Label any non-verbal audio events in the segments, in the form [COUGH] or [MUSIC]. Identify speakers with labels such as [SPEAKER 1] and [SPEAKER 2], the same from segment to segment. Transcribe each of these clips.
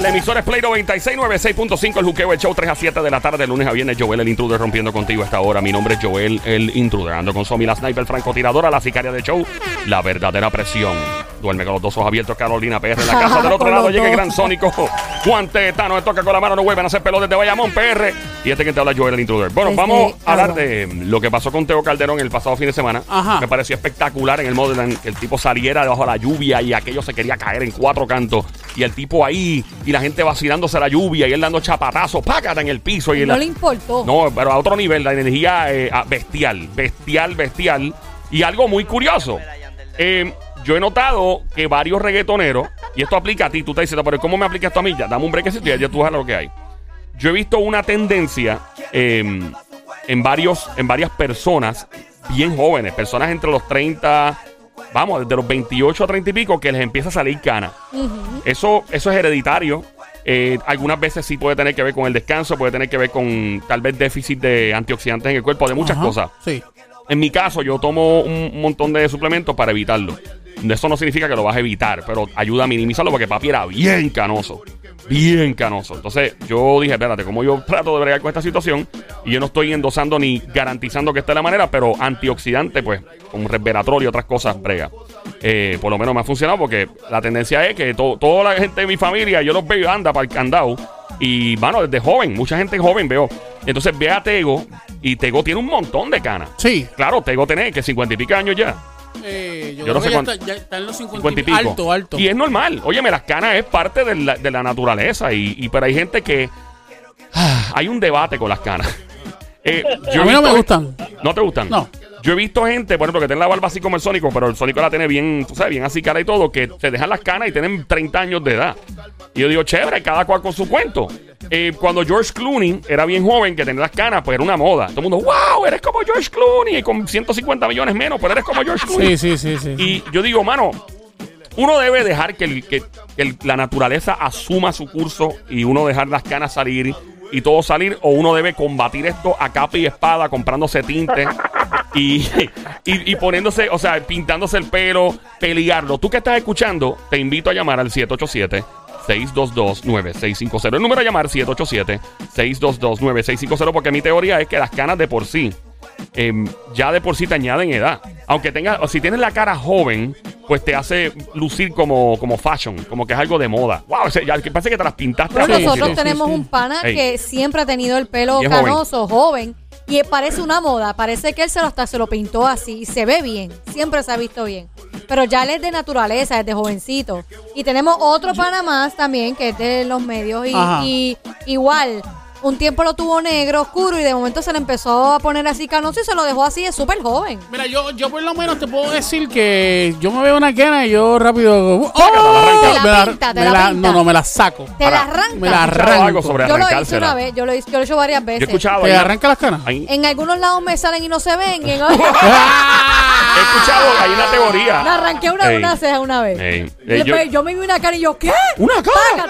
[SPEAKER 1] La emisora es Play 96, 96.5, el juqueo, el show 3 a 7 de la tarde, lunes a viernes. Joel, el intruder, rompiendo contigo a esta hora. Mi nombre es Joel, el intruder. Ando con Somi, la sniper, francotiradora, la sicaria de show, la verdadera presión. Duerme con los dos ojos abiertos, Carolina PR en la casa. Del [LAUGHS] otro lado llega el gran Sónico. Guante, Tano, me toca con la mano, no vuelven a hacer pelo desde Bayamón, PR. Y este que te habla, Joel, el intruder. Bueno,
[SPEAKER 2] Desde
[SPEAKER 1] vamos a hablar de lo que pasó con Teo Calderón el pasado fin de semana.
[SPEAKER 2] Ajá.
[SPEAKER 1] Me pareció espectacular en el modo en que el tipo saliera debajo de la lluvia y aquello se quería caer en cuatro cantos. Y el tipo ahí, y la gente vacilándose la lluvia y él dando chapatazos, págata en el piso. Y
[SPEAKER 2] No
[SPEAKER 1] la-
[SPEAKER 2] le importó.
[SPEAKER 1] no, pero a otro nivel, la energía eh, ah, bestial, bestial, bestial. Y algo muy curioso. eh, yo he notado que varios reggaetoneros, y esto aplica a ti, tú te dices, pero ¿cómo me aplica esto a mí? Ya, dame un brequecito y ya tú sabes lo que hay. Yo he visto una tendencia eh, en, varios, en varias personas bien jóvenes, personas entre los 30, vamos, desde los 28 a 30 y pico, que les empieza a salir cana. Eso, eso es hereditario. Eh, algunas veces sí puede tener que ver con el descanso, puede tener que ver con tal vez déficit de antioxidantes en el cuerpo, de muchas
[SPEAKER 2] Ajá,
[SPEAKER 1] cosas.
[SPEAKER 2] Sí.
[SPEAKER 1] En mi caso, yo tomo un montón de suplementos para evitarlo. Eso no significa que lo vas a evitar, pero ayuda a minimizarlo porque papi era bien canoso. Bien canoso. Entonces yo dije, espérate, como yo trato de bregar con esta situación y yo no estoy endosando ni garantizando que esta es la manera, pero antioxidante, pues, con resveratrol y otras cosas, brega. Eh, por lo menos me ha funcionado porque la tendencia es que to- toda la gente de mi familia, yo los veo, anda para el candado. Y, bueno, desde joven, mucha gente joven veo. Entonces ve a Tego y Tego tiene un montón de canas.
[SPEAKER 2] Sí.
[SPEAKER 1] Claro, Tego tiene que 50 y pico años ya.
[SPEAKER 2] Eh, yo,
[SPEAKER 1] Yo no sé
[SPEAKER 2] que ya
[SPEAKER 1] cuánto-
[SPEAKER 2] está, ya está en los 50,
[SPEAKER 1] 50 y pico.
[SPEAKER 2] Alto, alto.
[SPEAKER 1] Y es normal. Óyeme, las canas es parte de la, de la naturaleza. Y, y pero hay gente que. ah, hay un debate con las canas. Eh, yo
[SPEAKER 2] a mí no me gustan.
[SPEAKER 1] ¿No te gustan?
[SPEAKER 2] No.
[SPEAKER 1] Yo he visto gente, por ejemplo, que tiene la barba así como el Sónico, pero el Sónico la tiene bien, tú sabes, bien así cara y todo, que se dejan las canas y tienen 30 años de edad. Y yo digo, chévere, cada cual con su cuento. Eh, cuando George Clooney era bien joven, que tenía las canas, pues era una moda. Todo el mundo, wow, eres como George Clooney, y con 150 millones menos, pero eres como George Clooney.
[SPEAKER 2] Sí, sí, sí, sí.
[SPEAKER 1] Y yo digo, mano, uno debe dejar que, el- que- que el- la naturaleza asuma su curso y uno dejar las canas salir y todo salir, o uno debe combatir esto a capa y espada comprándose tinte y, y, y poniéndose, o sea, pintándose el pelo, pelearlo. Tú que estás escuchando, te invito a llamar al 787. 622-9650. El número a llamar 787-622-9650 porque mi teoría es que las canas de por sí em, ya de por sí te añaden edad. Aunque tengas, o si tienes la cara joven, pues te hace lucir como, como fashion, como que es algo de moda. Wow, o sea, ya que parece que te las pintaste
[SPEAKER 2] Sí,
[SPEAKER 1] a
[SPEAKER 2] sí,
[SPEAKER 1] propósito.
[SPEAKER 2] sí,
[SPEAKER 3] nosotros tenemos
[SPEAKER 2] sí.
[SPEAKER 3] un pana
[SPEAKER 1] Ey.
[SPEAKER 3] que siempre ha tenido el pelo
[SPEAKER 1] joven.
[SPEAKER 3] canoso, joven. Y parece una moda. Parece que él se lo hasta se lo pintó así y se ve bien. Siempre se ha visto bien. Pero ya él es de naturaleza, es de jovencito. Y tenemos otro pana más también que es de los medios y,
[SPEAKER 2] Ajá.
[SPEAKER 3] y igual. Un tiempo lo tuvo negro, oscuro, y de momento se le empezó a poner así canoso y se lo dejó así, es súper joven.
[SPEAKER 2] Mira, yo, yo por lo menos te puedo decir que yo me veo una cana y yo rápido. ¡Oh!
[SPEAKER 3] Te la
[SPEAKER 2] Me la-
[SPEAKER 3] pinta, te
[SPEAKER 2] me
[SPEAKER 3] la
[SPEAKER 2] la-
[SPEAKER 3] pinta.
[SPEAKER 2] No, no, me la saco.
[SPEAKER 3] Te
[SPEAKER 1] Ahora,
[SPEAKER 3] la arranca.
[SPEAKER 2] me la arranco.
[SPEAKER 1] sobre
[SPEAKER 3] Yo lo hice una vez, yo lo, hice, yo lo he hecho varias
[SPEAKER 1] Yo he
[SPEAKER 3] veces.
[SPEAKER 1] escuchado.
[SPEAKER 2] ¿Te
[SPEAKER 1] ahí-
[SPEAKER 2] arranca las canas?
[SPEAKER 1] ahí-
[SPEAKER 3] En algunos lados me salen y no se ven. y en- [LAUGHS]
[SPEAKER 1] he escuchado, hay una teoría.
[SPEAKER 3] Me arranqué una,
[SPEAKER 1] Ey.
[SPEAKER 3] una ceja una vez.
[SPEAKER 1] Ey.
[SPEAKER 3] Y
[SPEAKER 1] Eh, yo-
[SPEAKER 3] después yo, me vi una cara y yo, ¿qué?
[SPEAKER 1] ¿Una cara?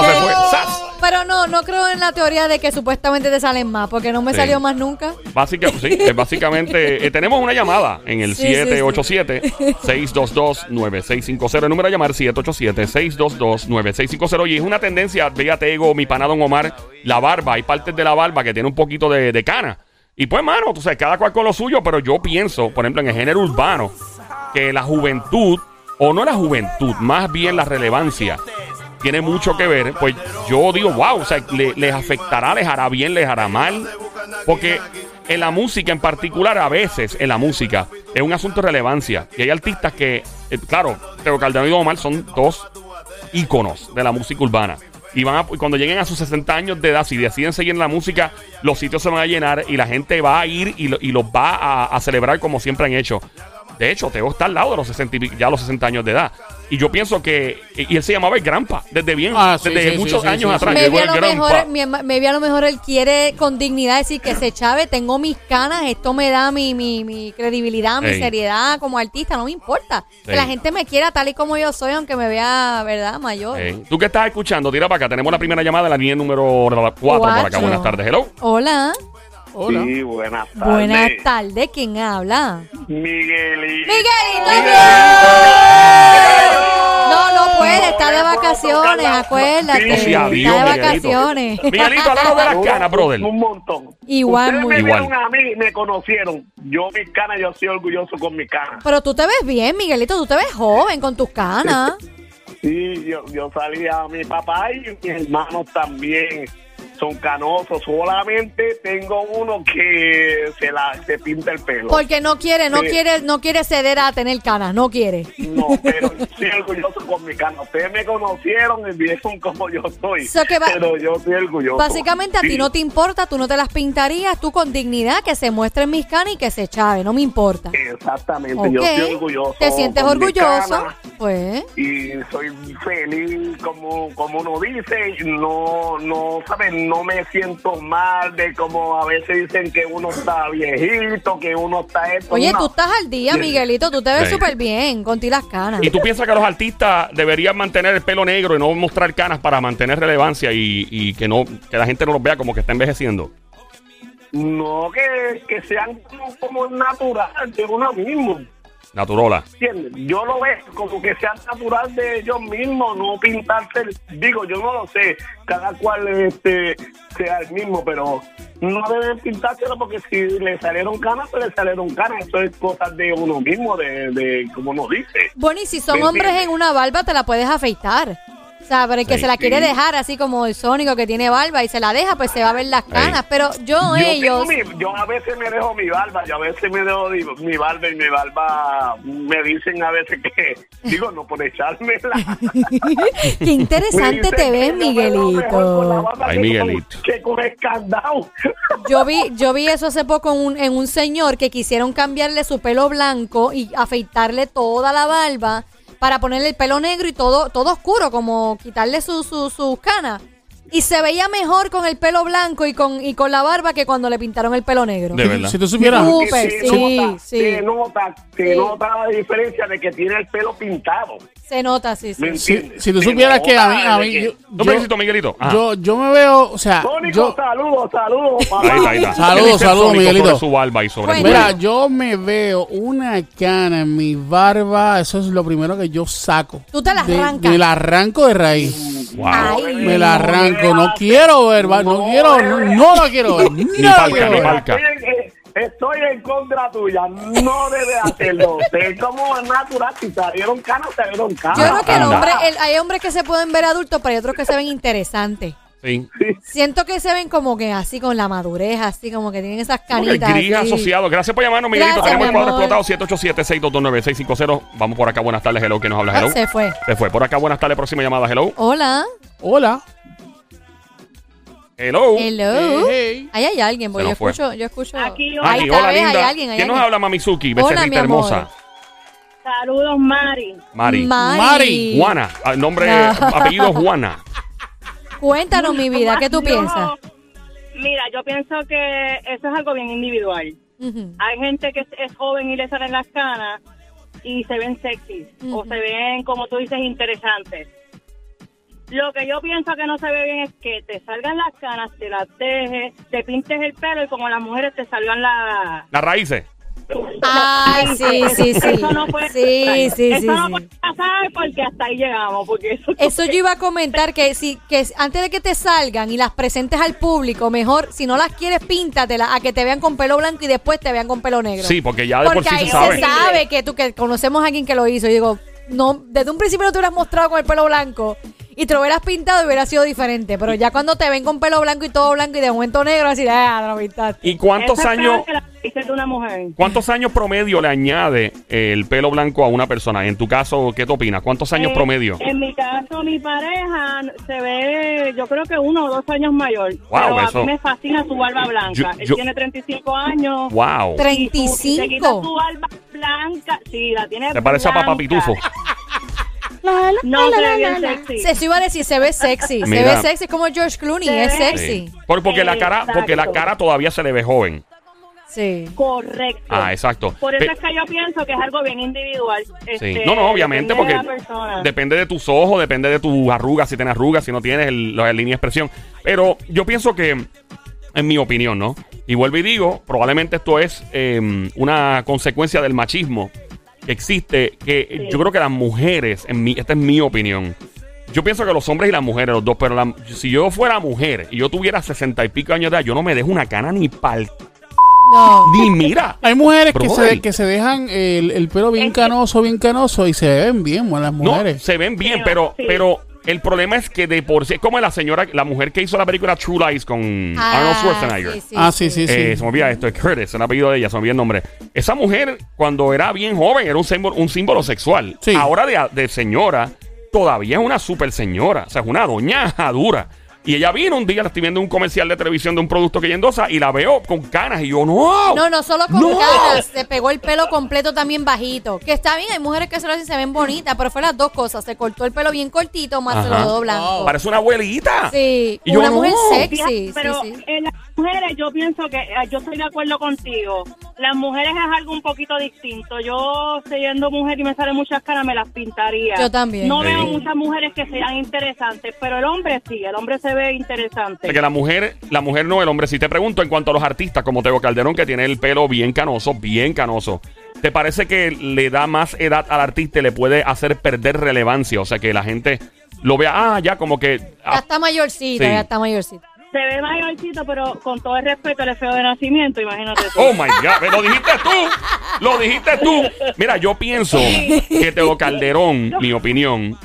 [SPEAKER 1] Se fue. ¡Zas!
[SPEAKER 3] Pero no, no creo en la teoría de que supuestamente te salen más, porque no me
[SPEAKER 1] Sí.
[SPEAKER 3] salió más nunca.
[SPEAKER 1] Básica, sí, es básicamente eh, tenemos una llamada en el
[SPEAKER 3] sí.
[SPEAKER 1] 787-622-9650. El número a llamar 787-622-9650. Y es una tendencia, fíjate, Ego, mi pana Don Omar, la barba. Hay partes de la barba que tiene un poquito de, de cana. Y pues, mano, tú sabes, cada cual con lo suyo, pero yo pienso, por ejemplo, en el género urbano, que la juventud, o no la juventud, más bien la relevancia, tiene mucho que ver, pues yo digo, wow, o sea, le- les afectará, les hará bien, les hará mal. Porque en la música en particular, a veces en la música, es un asunto de relevancia. Y hay artistas que, eh, claro, Teo Calderón y Don son dos íconos de la música urbana. Y van a- cuando lleguen a sus 60 años de edad, si deciden seguir en la música, los sitios se van a llenar y la gente va a ir y, lo- y los va a, celebrar como siempre han hecho. De hecho, Teo está al lado de los 60, y pi- ya los 60 años de edad. Y yo pienso que. Y él se llamaba el Grampa, desde bien,
[SPEAKER 2] Ah, sí,
[SPEAKER 1] desde
[SPEAKER 2] sí,
[SPEAKER 1] muchos
[SPEAKER 2] sí, sí,
[SPEAKER 1] años
[SPEAKER 2] sí,
[SPEAKER 1] atrás. llegó
[SPEAKER 3] Maybe a, lo mejor, mi- maybe a lo mejor él quiere con dignidad decir que se chave, tengo mis canas, esto me da mi, mi, mi credibilidad, mi
[SPEAKER 1] Ey.
[SPEAKER 3] seriedad como artista, no me importa. Que
[SPEAKER 1] Ey.
[SPEAKER 3] la gente me quiera tal y como yo soy, aunque me vea, ¿verdad? Mayor.
[SPEAKER 1] Eh, Tú que estás escuchando, tira para acá. Tenemos la primera llamada de la línea número 4 por acá. Buenas tardes. Hello.
[SPEAKER 3] Hola.
[SPEAKER 2] Hola.
[SPEAKER 4] Sí, buenas tardes.
[SPEAKER 3] Buenas tardes. ¿Quién habla?
[SPEAKER 4] Miguelito.
[SPEAKER 3] ¡Miguelito! No, no puede, está de vacaciones. acuérdate.
[SPEAKER 4] Sí,
[SPEAKER 1] Sí, adiós,
[SPEAKER 3] está de
[SPEAKER 1] Miguelito.
[SPEAKER 3] vacaciones.
[SPEAKER 1] Miguelito, háblanos de las canas, brother.
[SPEAKER 4] Un montón.
[SPEAKER 3] Igual,
[SPEAKER 4] Ustedes
[SPEAKER 3] muy
[SPEAKER 4] me
[SPEAKER 1] Igual.
[SPEAKER 4] vieron a mí, me conocieron. Yo mis canas, yo soy orgulloso con mis canas.
[SPEAKER 3] Pero tú te ves bien, Miguelito, tú te ves joven con tus canas.
[SPEAKER 4] Sí, yo, yo salí a mi papá y mis hermanos también son canosos. Solamente tengo uno que se la se pinta el pelo.
[SPEAKER 3] Porque no quiere, no
[SPEAKER 4] Sí.
[SPEAKER 3] quiere, no quiere ceder a tener canas, no quiere.
[SPEAKER 4] No, [LAUGHS] pero yo soy orgulloso con mi cana. Ustedes me conocieron y vieron como yo soy.
[SPEAKER 3] So
[SPEAKER 4] pero yo soy orgulloso.
[SPEAKER 3] Básicamente a ti no te importa, tú no te las pintarías, tú con dignidad que se muestren mis canas y que se chave, no me importa.
[SPEAKER 4] Exactamente, yo estoy orgulloso.
[SPEAKER 3] ¿Te sientes orgulloso? Pues.
[SPEAKER 4] y soy feliz como como uno dice no no saben no me siento mal de como a veces dicen que uno está viejito que uno está esto
[SPEAKER 3] Oye,
[SPEAKER 4] no.
[SPEAKER 3] tú estás al día. Miguelito, tú te ves
[SPEAKER 1] Sí.
[SPEAKER 3] súper bien con ti las canas.
[SPEAKER 1] ¿Y tú piensas que los artistas deberían mantener el pelo negro y no mostrar canas para mantener relevancia y, y que no que la gente no los vea como que está envejeciendo?
[SPEAKER 4] no que, que sean como, como natural de uno mismo
[SPEAKER 1] Naturola.
[SPEAKER 4] ¿entiendes? yo lo veo como que sean natural de ellos mismos no pintarse el- digo yo no lo sé cada cual este sea el mismo pero no deben pintárselo porque si le salieron canas pues le salieron canas eso es cosas de uno mismo de, de como uno dice
[SPEAKER 3] Bueno, y si son
[SPEAKER 4] ¿Me
[SPEAKER 3] hombres en una barba, te la puedes afeitar. O sea, pero el que
[SPEAKER 1] Sí.
[SPEAKER 3] se la quiere
[SPEAKER 4] Sí.
[SPEAKER 3] dejar, así como el Sónico que tiene barba y se la deja, pues se va a ver las canas. Pero yo,
[SPEAKER 4] Yo,
[SPEAKER 3] ellos.
[SPEAKER 4] mi- yo a veces me dejo mi barba, yo a veces me dejo mi, mi barba y mi barba me dicen a veces que, [LAUGHS] digo, no por echármela. [LAUGHS]
[SPEAKER 3] Qué interesante te ves, Miguelito.
[SPEAKER 1] Ay, Miguelito.
[SPEAKER 4] Que con escandado. [LAUGHS]
[SPEAKER 3] Yo vi, yo vi eso hace poco en un, en un señor que quisieron cambiarle su pelo blanco y afeitarle toda la barba para ponerle el pelo negro y todo, todo oscuro, como quitarle sus su, sus canas. Y se veía mejor con el pelo blanco y con, y con la barba que cuando le pintaron el pelo negro.
[SPEAKER 1] De verdad.
[SPEAKER 2] Si tú supieras,
[SPEAKER 4] se
[SPEAKER 3] sí,
[SPEAKER 4] nota,
[SPEAKER 3] sí.
[SPEAKER 4] Se nota, se
[SPEAKER 3] Sí.
[SPEAKER 4] nota la diferencia de que tiene el pelo pintado.
[SPEAKER 3] Se nota, sí, sí.
[SPEAKER 4] ¿Me
[SPEAKER 2] si, si tú
[SPEAKER 4] Se
[SPEAKER 2] supieras que a mí, a mí
[SPEAKER 4] que-
[SPEAKER 2] yo,
[SPEAKER 1] ¿No
[SPEAKER 2] yo-
[SPEAKER 1] felicito, Miguelito? Ajá.
[SPEAKER 2] yo, yo me veo, o sea,
[SPEAKER 4] Sónico,
[SPEAKER 2] yo,
[SPEAKER 4] saludos, saludos. papá.
[SPEAKER 1] Ahí está, ahí está.
[SPEAKER 2] Saludos,
[SPEAKER 1] ¿Qué dice el
[SPEAKER 2] saludos, Miguelito.
[SPEAKER 1] Sobre su barba y sobre
[SPEAKER 3] Bueno.
[SPEAKER 2] Mira, yo me veo una cana en mi barba, eso es lo primero que yo saco.
[SPEAKER 3] Tú te la arrancas.
[SPEAKER 2] Me la arranco de raíz.
[SPEAKER 1] Wow.
[SPEAKER 3] Ay,
[SPEAKER 2] Me la arranco, no quiero ver, no quiero, no, no la quiero ver.
[SPEAKER 1] Ni
[SPEAKER 2] no la
[SPEAKER 1] palca,
[SPEAKER 2] quiero
[SPEAKER 1] ni
[SPEAKER 2] ver.
[SPEAKER 1] palca.
[SPEAKER 4] Estoy en, eh, estoy en contra tuya. No debe hacerlo. [LAUGHS] Es como natural. Si salieron canas, salieron canas.
[SPEAKER 3] Yo creo que el hombre, el- hay hombres que se pueden ver adultos, pero hay otros que se ven interesantes.
[SPEAKER 1] Sí.
[SPEAKER 3] Siento que se ven como que así con la madurez, así como que tienen esas
[SPEAKER 1] que
[SPEAKER 3] canitas.
[SPEAKER 1] gris
[SPEAKER 3] así.
[SPEAKER 1] asociado. Gracias por llamarnos, Miguelito.
[SPEAKER 3] Gracias,
[SPEAKER 1] Tenemos el cuadro explotado 787-622-9650. Vamos por acá. Buenas tardes. Hello. ¿Quién nos habla? Hello.
[SPEAKER 3] Ah, se fue.
[SPEAKER 1] Se fue. Por acá. Buenas tardes. Próxima llamada. Hello.
[SPEAKER 3] Hola.
[SPEAKER 2] Hola.
[SPEAKER 1] Hello.
[SPEAKER 3] Hello.
[SPEAKER 2] Hey, hey.
[SPEAKER 3] Ahí hay alguien,
[SPEAKER 1] Se
[SPEAKER 3] yo
[SPEAKER 1] fue.
[SPEAKER 3] escucho, yo escucho.
[SPEAKER 5] Aquí,
[SPEAKER 3] Ahí
[SPEAKER 1] Aquí,
[SPEAKER 3] está,
[SPEAKER 1] hola,
[SPEAKER 3] ves,
[SPEAKER 1] linda.
[SPEAKER 3] hay alguien, hay
[SPEAKER 1] ¿Quién nos habla, Mamizuki?
[SPEAKER 3] Hola,
[SPEAKER 1] Becerrita
[SPEAKER 3] mi amor.
[SPEAKER 1] hermosa.
[SPEAKER 5] Saludos, Mari.
[SPEAKER 1] Mari.
[SPEAKER 2] Mari.
[SPEAKER 1] Juana. Ah, Nombre,
[SPEAKER 3] No.
[SPEAKER 1] apellido Juana.
[SPEAKER 3] Cuéntanos, mi vida, ¿qué tú piensas?
[SPEAKER 5] Mira, yo pienso que eso es algo bien individual. Hay gente que es, es joven y le salen las canas y se ven sexy o se ven, como tú dices, interesantes. Lo que yo pienso que no se ve bien es que te salgan las canas, te las dejes, te pintes el pelo y como las mujeres te salgan las...
[SPEAKER 1] Las raíces.
[SPEAKER 3] Ay, sí, sí, sí.
[SPEAKER 5] Eso no puede
[SPEAKER 3] Sí, sí, sí,
[SPEAKER 5] Eso no
[SPEAKER 3] sí.
[SPEAKER 5] puede pasar porque hasta ahí llegamos. Porque eso,
[SPEAKER 3] Eso yo iba a comentar que si que antes de que te salgan y las presentes al público, mejor si no las quieres píntatelas a que te vean con pelo blanco y después te vean con pelo negro.
[SPEAKER 1] Sí, porque ya de por
[SPEAKER 3] Porque
[SPEAKER 1] sí
[SPEAKER 3] ahí
[SPEAKER 1] se sabe.
[SPEAKER 3] se sabe que tú que conocemos a alguien que lo hizo. Y digo, no, desde un principio no te hubieras mostrado con el pelo blanco y te lo hubieras pintado y hubiera sido diferente. Pero ya cuando te ven con pelo blanco y todo blanco y de momento negro, así, ah, lo pintaste.
[SPEAKER 1] ¿Y cuántos años,
[SPEAKER 5] la de una mujer.
[SPEAKER 1] cuántos años promedio le añade el pelo blanco a una persona? En tu caso, ¿qué te opinas? ¿Cuántos años
[SPEAKER 5] Eh,
[SPEAKER 1] promedio?
[SPEAKER 5] En mi caso, mi pareja se ve, yo creo que uno o dos años mayor.
[SPEAKER 1] Wow,
[SPEAKER 5] pero
[SPEAKER 1] eso-
[SPEAKER 5] a mí me fascina su barba blanca.
[SPEAKER 1] Yo-
[SPEAKER 5] Él
[SPEAKER 1] yo-
[SPEAKER 5] tiene 35 años.
[SPEAKER 1] Wow.
[SPEAKER 3] Tre-
[SPEAKER 5] y su- y se quita
[SPEAKER 3] 35.
[SPEAKER 5] su barba blanca. Sí, la tiene
[SPEAKER 1] ¿Te parece a Papá. Pitufo?
[SPEAKER 5] No se ve bien sexy.
[SPEAKER 3] Eso iba a decir, se ve sexy. Se
[SPEAKER 1] Mira.
[SPEAKER 3] ve sexy, como George Clooney,
[SPEAKER 5] Se
[SPEAKER 3] es sexy.
[SPEAKER 1] Sí. Porque, la cara, porque la cara todavía se le ve joven.
[SPEAKER 3] Sí.
[SPEAKER 5] Correcto.
[SPEAKER 1] Ah, exacto.
[SPEAKER 5] Por eso
[SPEAKER 1] Pe-
[SPEAKER 5] es que yo pienso que es algo bien individual.
[SPEAKER 1] Sí.
[SPEAKER 5] Este,
[SPEAKER 1] No, no, obviamente,
[SPEAKER 5] depende
[SPEAKER 1] porque
[SPEAKER 5] de
[SPEAKER 1] depende de tus ojos, depende de tus arrugas, si tienes arrugas, si no tienes el- la línea de expresión. Pero yo pienso que, en mi opinión, ¿no? Y vuelvo y digo, probablemente esto es eh, una consecuencia del machismo que existe, que
[SPEAKER 5] Sí.
[SPEAKER 1] yo creo que las mujeres, en mi, esta es mi opinión, Yo pienso que los hombres y las mujeres, los dos, pero la- si yo fuera mujer y yo tuviera sesenta y pico años de edad, yo no me dejo una cana ni pal.
[SPEAKER 3] No.
[SPEAKER 1] Ni mira. [LAUGHS]
[SPEAKER 2] Hay mujeres que se, que se dejan el, el pelo bien canoso, bien canoso y se ven bien, bueno, las
[SPEAKER 1] No,
[SPEAKER 2] mujeres.
[SPEAKER 1] se ven bien, pero,
[SPEAKER 5] sí.
[SPEAKER 1] pero el problema es que de por sí, es como la señora, la mujer que hizo la película True Lies con Arnold Schwarzenegger.
[SPEAKER 3] sí, sí,
[SPEAKER 2] ah, sí, sí, sí.
[SPEAKER 1] Eh, se me olvida esto, es Curtis, el apellido de ella, se me olvida el nombre. Esa mujer, cuando era bien joven, era un símbolo, un símbolo sexual.
[SPEAKER 2] Sí.
[SPEAKER 1] Ahora de, de señora, todavía es una super señora. O sea, es una doña dura. Y ella vino un día, la estoy viendo en un comercial de televisión de un producto que ella endosa y la veo con canas. Y yo, no.
[SPEAKER 3] No, no solo con
[SPEAKER 1] ¡No!
[SPEAKER 3] canas, se pegó el pelo completo también bajito. Que está bien, hay mujeres que se lo hacen y se ven bonitas, pero fue las dos cosas. Se cortó el pelo bien cortito, más se lo
[SPEAKER 1] Ajá.
[SPEAKER 3] dejó blanco.
[SPEAKER 1] Parece una abuelita.
[SPEAKER 3] Sí,
[SPEAKER 1] Y
[SPEAKER 3] una mujer sexy.
[SPEAKER 5] pero
[SPEAKER 3] sí, sí.
[SPEAKER 5] en las mujeres yo pienso que eh, yo estoy de acuerdo contigo. Las mujeres es algo un poquito distinto. Yo siendo mujer y me salen muchas caras me las pintaría.
[SPEAKER 3] Yo también.
[SPEAKER 5] No
[SPEAKER 1] Sí.
[SPEAKER 5] veo muchas mujeres que sean interesantes, pero el hombre sí, el hombre se ve interesante.
[SPEAKER 1] De que la mujer, la mujer no, el hombre. Si te pregunto en cuanto a los artistas, como Tego Calderón, que tiene el pelo bien canoso, bien canoso, ¿te parece que le da más edad al artista y le puede hacer perder relevancia? O sea, que la gente lo vea, ah, ya como que.
[SPEAKER 3] Ya
[SPEAKER 1] ah,
[SPEAKER 3] está mayorcita,
[SPEAKER 1] Sí.
[SPEAKER 3] ya está mayorcita.
[SPEAKER 5] Se ve mayorcito, pero con todo el respeto, él es feo de nacimiento, imagínate tú.
[SPEAKER 1] Oh my God, lo dijiste tú, lo dijiste tú. Mira, yo pienso que Teo Calderón, mi opinión,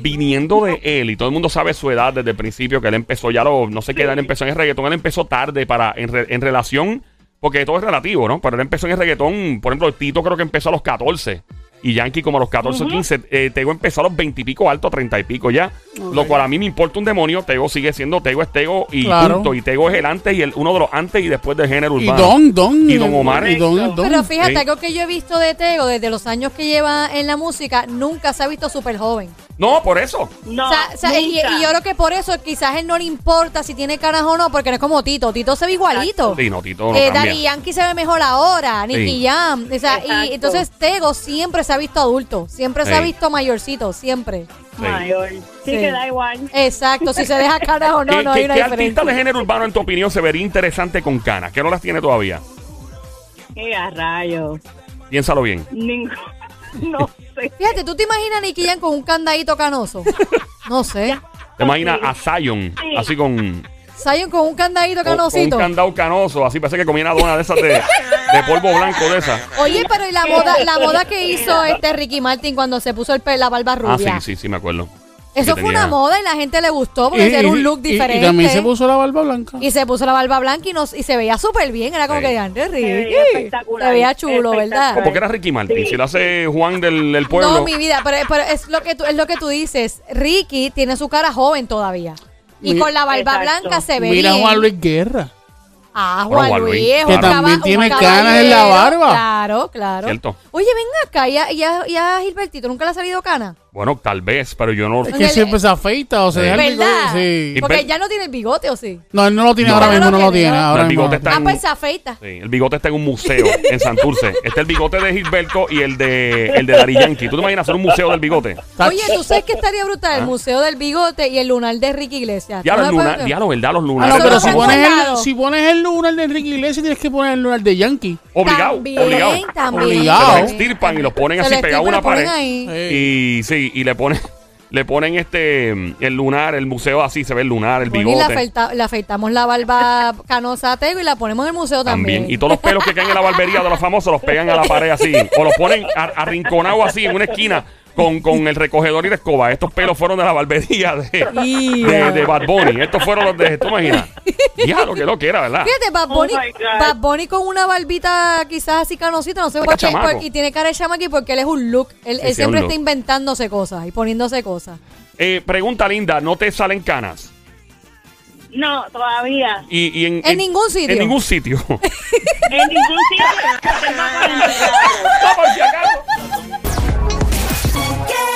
[SPEAKER 1] viniendo de él, y todo el mundo sabe su edad desde el principio, que él empezó ya, lo, no sé qué edad él empezó en el reggaetón, él empezó tarde para en, re- en relación, porque todo es relativo, ¿no? Pero él empezó en el reggaetón, por ejemplo, Tito creo que empezó a los 14. Y Yankee como a los 14 o 15. Eh, Tego empezó a los 20 y pico alto, 30 y pico ya. Lo cual a mí me importa un demonio. Tego sigue siendo Tego es Tego y
[SPEAKER 2] Claro.
[SPEAKER 1] punto. Y Tego es el antes y el uno de los antes y después del género
[SPEAKER 2] Y
[SPEAKER 1] urbano.
[SPEAKER 2] Don, Don.
[SPEAKER 1] Y Don Omar.
[SPEAKER 2] Y Don, Don.
[SPEAKER 3] Pero fíjate,
[SPEAKER 1] Sí.
[SPEAKER 3] algo que yo he visto de Tego desde los años que lleva en la música, nunca se ha visto súper joven.
[SPEAKER 1] No, por eso.
[SPEAKER 5] No,
[SPEAKER 3] o sea, o sea, y,
[SPEAKER 5] nunca.
[SPEAKER 3] y yo creo que por eso quizás él no le importa si tiene canas o no, porque no es como Tito. Tito se ve igualito.
[SPEAKER 1] Sí, no, Tito no
[SPEAKER 3] Eh. Daddy Yankee se ve mejor ahora, Nicky
[SPEAKER 1] Sí.
[SPEAKER 3] Jam. O sea, y entonces Tego siempre se ha visto adulto, siempre se ha
[SPEAKER 1] Sí.
[SPEAKER 3] visto mayorcito, siempre.
[SPEAKER 5] Mayor. Sí,
[SPEAKER 3] Sí.
[SPEAKER 5] que da igual.
[SPEAKER 3] Exacto, si se deja canas o no,
[SPEAKER 1] ¿Qué,
[SPEAKER 3] no hay
[SPEAKER 1] qué-
[SPEAKER 3] una
[SPEAKER 1] qué artista de género urbano, en tu opinión, se vería interesante con canas? Que no las tiene todavía.
[SPEAKER 5] Qué a rayos.
[SPEAKER 1] Piénsalo bien.
[SPEAKER 5] Ningún. [LAUGHS] No sé.
[SPEAKER 3] Fíjate, ¿tú te imaginas a Nicky Jam con un candadito canoso? No sé.
[SPEAKER 1] ¿Te imaginas a Zion
[SPEAKER 5] Sí.
[SPEAKER 1] así con,
[SPEAKER 3] Zion con un candadito
[SPEAKER 1] con- con un
[SPEAKER 3] canosito.
[SPEAKER 1] candado canoso? Así parece que comía una dona de esas de, de polvo blanco de esas.
[SPEAKER 3] Oye, pero ¿y la moda, la moda que [LAUGHS] hizo este Ricky Martin cuando se puso el pe- la barba
[SPEAKER 1] Ah,
[SPEAKER 3] rubia?
[SPEAKER 1] sí, sí, sí, me acuerdo.
[SPEAKER 3] Eso fue
[SPEAKER 1] tenía-
[SPEAKER 3] una moda y la gente le gustó porque era un look
[SPEAKER 2] y-
[SPEAKER 3] diferente.
[SPEAKER 2] Y, también se puso la barba blanca.
[SPEAKER 3] Y se puso la barba blanca y, nos, y se veía súper bien. Era como
[SPEAKER 1] Sí.
[SPEAKER 3] que
[SPEAKER 5] veía
[SPEAKER 3] Ricky.
[SPEAKER 5] espectacular,
[SPEAKER 3] Se veía chulo, ¿verdad?
[SPEAKER 5] espectacular.
[SPEAKER 1] ¿Por qué era Ricky Martin?
[SPEAKER 5] Sí.
[SPEAKER 1] Si lo hace Juan del, del pueblo.
[SPEAKER 3] No, mi vida, pero, pero es, lo que tú, es lo que tú dices. Ricky tiene su cara joven todavía. Y
[SPEAKER 2] Mi-
[SPEAKER 3] con la barba
[SPEAKER 5] Exacto.
[SPEAKER 3] blanca se ve
[SPEAKER 2] Mira a
[SPEAKER 3] bien.
[SPEAKER 2] Juan Luis Guerra.
[SPEAKER 3] Ah, Juan
[SPEAKER 1] Juan
[SPEAKER 3] Luis.
[SPEAKER 1] Luis,
[SPEAKER 3] es
[SPEAKER 1] que
[SPEAKER 3] un
[SPEAKER 2] también tiene canas en la barba.
[SPEAKER 3] Claro, claro.
[SPEAKER 1] Cierto.
[SPEAKER 3] Oye, ven acá, ¿y a, y a- y a Gilbertito nunca le ha salido cana?
[SPEAKER 1] Bueno, tal vez, pero yo no.
[SPEAKER 2] Es que
[SPEAKER 3] el-
[SPEAKER 2] siempre se afeita o se deja el
[SPEAKER 3] Porque ya no tiene el bigote, ¿o sí?
[SPEAKER 2] No, él no lo tiene
[SPEAKER 1] No.
[SPEAKER 2] ahora
[SPEAKER 3] No
[SPEAKER 2] mismo,
[SPEAKER 3] lo
[SPEAKER 2] no lo
[SPEAKER 3] tiene.
[SPEAKER 2] Ahora
[SPEAKER 1] el
[SPEAKER 2] mismo.
[SPEAKER 1] bigote está
[SPEAKER 3] Ah,
[SPEAKER 1] en-
[SPEAKER 3] pues se afeita.
[SPEAKER 1] Sí, el bigote está en un museo en Santurce. Este es el bigote de Gilberto y el de el de Dari Yankee. ¿Tú te imaginas hacer un museo del bigote?
[SPEAKER 3] Oye, ¿tú sabes que estaría brutal? El Museo del Bigote y el lunar de Ricky Iglesias.
[SPEAKER 1] Ya
[SPEAKER 3] ¿Tú
[SPEAKER 1] los
[SPEAKER 3] me
[SPEAKER 1] ya verdad, los
[SPEAKER 2] Ah,
[SPEAKER 1] lunares.
[SPEAKER 2] pero si pones, el, si pones el lunar de Enrique Iglesias, tienes que poner el lunar de Yankee.
[SPEAKER 1] Obligado,
[SPEAKER 3] También,
[SPEAKER 1] obligado.
[SPEAKER 3] también.
[SPEAKER 2] Obligado.
[SPEAKER 1] Se los extirpan y los ponen
[SPEAKER 3] Se
[SPEAKER 1] así
[SPEAKER 3] lo
[SPEAKER 1] pegados a una
[SPEAKER 3] extirpan y lo
[SPEAKER 1] pared.
[SPEAKER 3] ponen ahí.
[SPEAKER 2] Sí.
[SPEAKER 1] Y sí, y le ponen [LAUGHS] le ponen este el lunar, el museo así, se ve el lunar, el
[SPEAKER 3] Bueno, y le,
[SPEAKER 1] bigote.
[SPEAKER 3] afeita- le afeitamos la barba [LAUGHS] canosa a Tego y la ponemos en el museo también.
[SPEAKER 1] También. Y todos los pelos que caen en la barbería de los famosos los pegan a la pared así. O los ponen ar- arrinconados así en una esquina con, con el recogedor y la escoba. Estos pelos fueron de la barbería de, de, de Bad Bunny. Estos fueron los de. ¿Tú imaginas? Ya, lo que lo que era, ¿verdad?
[SPEAKER 3] Fíjate, Bad
[SPEAKER 5] Oh
[SPEAKER 3] Bunny. Bad Bunny con una barbita quizás así canosita, no sé por qué, por- y tiene cara de chamaqui porque él es un look. Él, siempre está inventándose cosas y poniéndose cosas.
[SPEAKER 1] Eh, pregunta linda: ¿no te salen canas?
[SPEAKER 5] No, todavía.
[SPEAKER 1] Y, y en,
[SPEAKER 3] En ningún sitio.
[SPEAKER 1] En ningún sitio.
[SPEAKER 5] En ningún sitio. [LAUGHS] Tengo 44.
[SPEAKER 1] No, [LAUGHS] por si acaso. Yeah.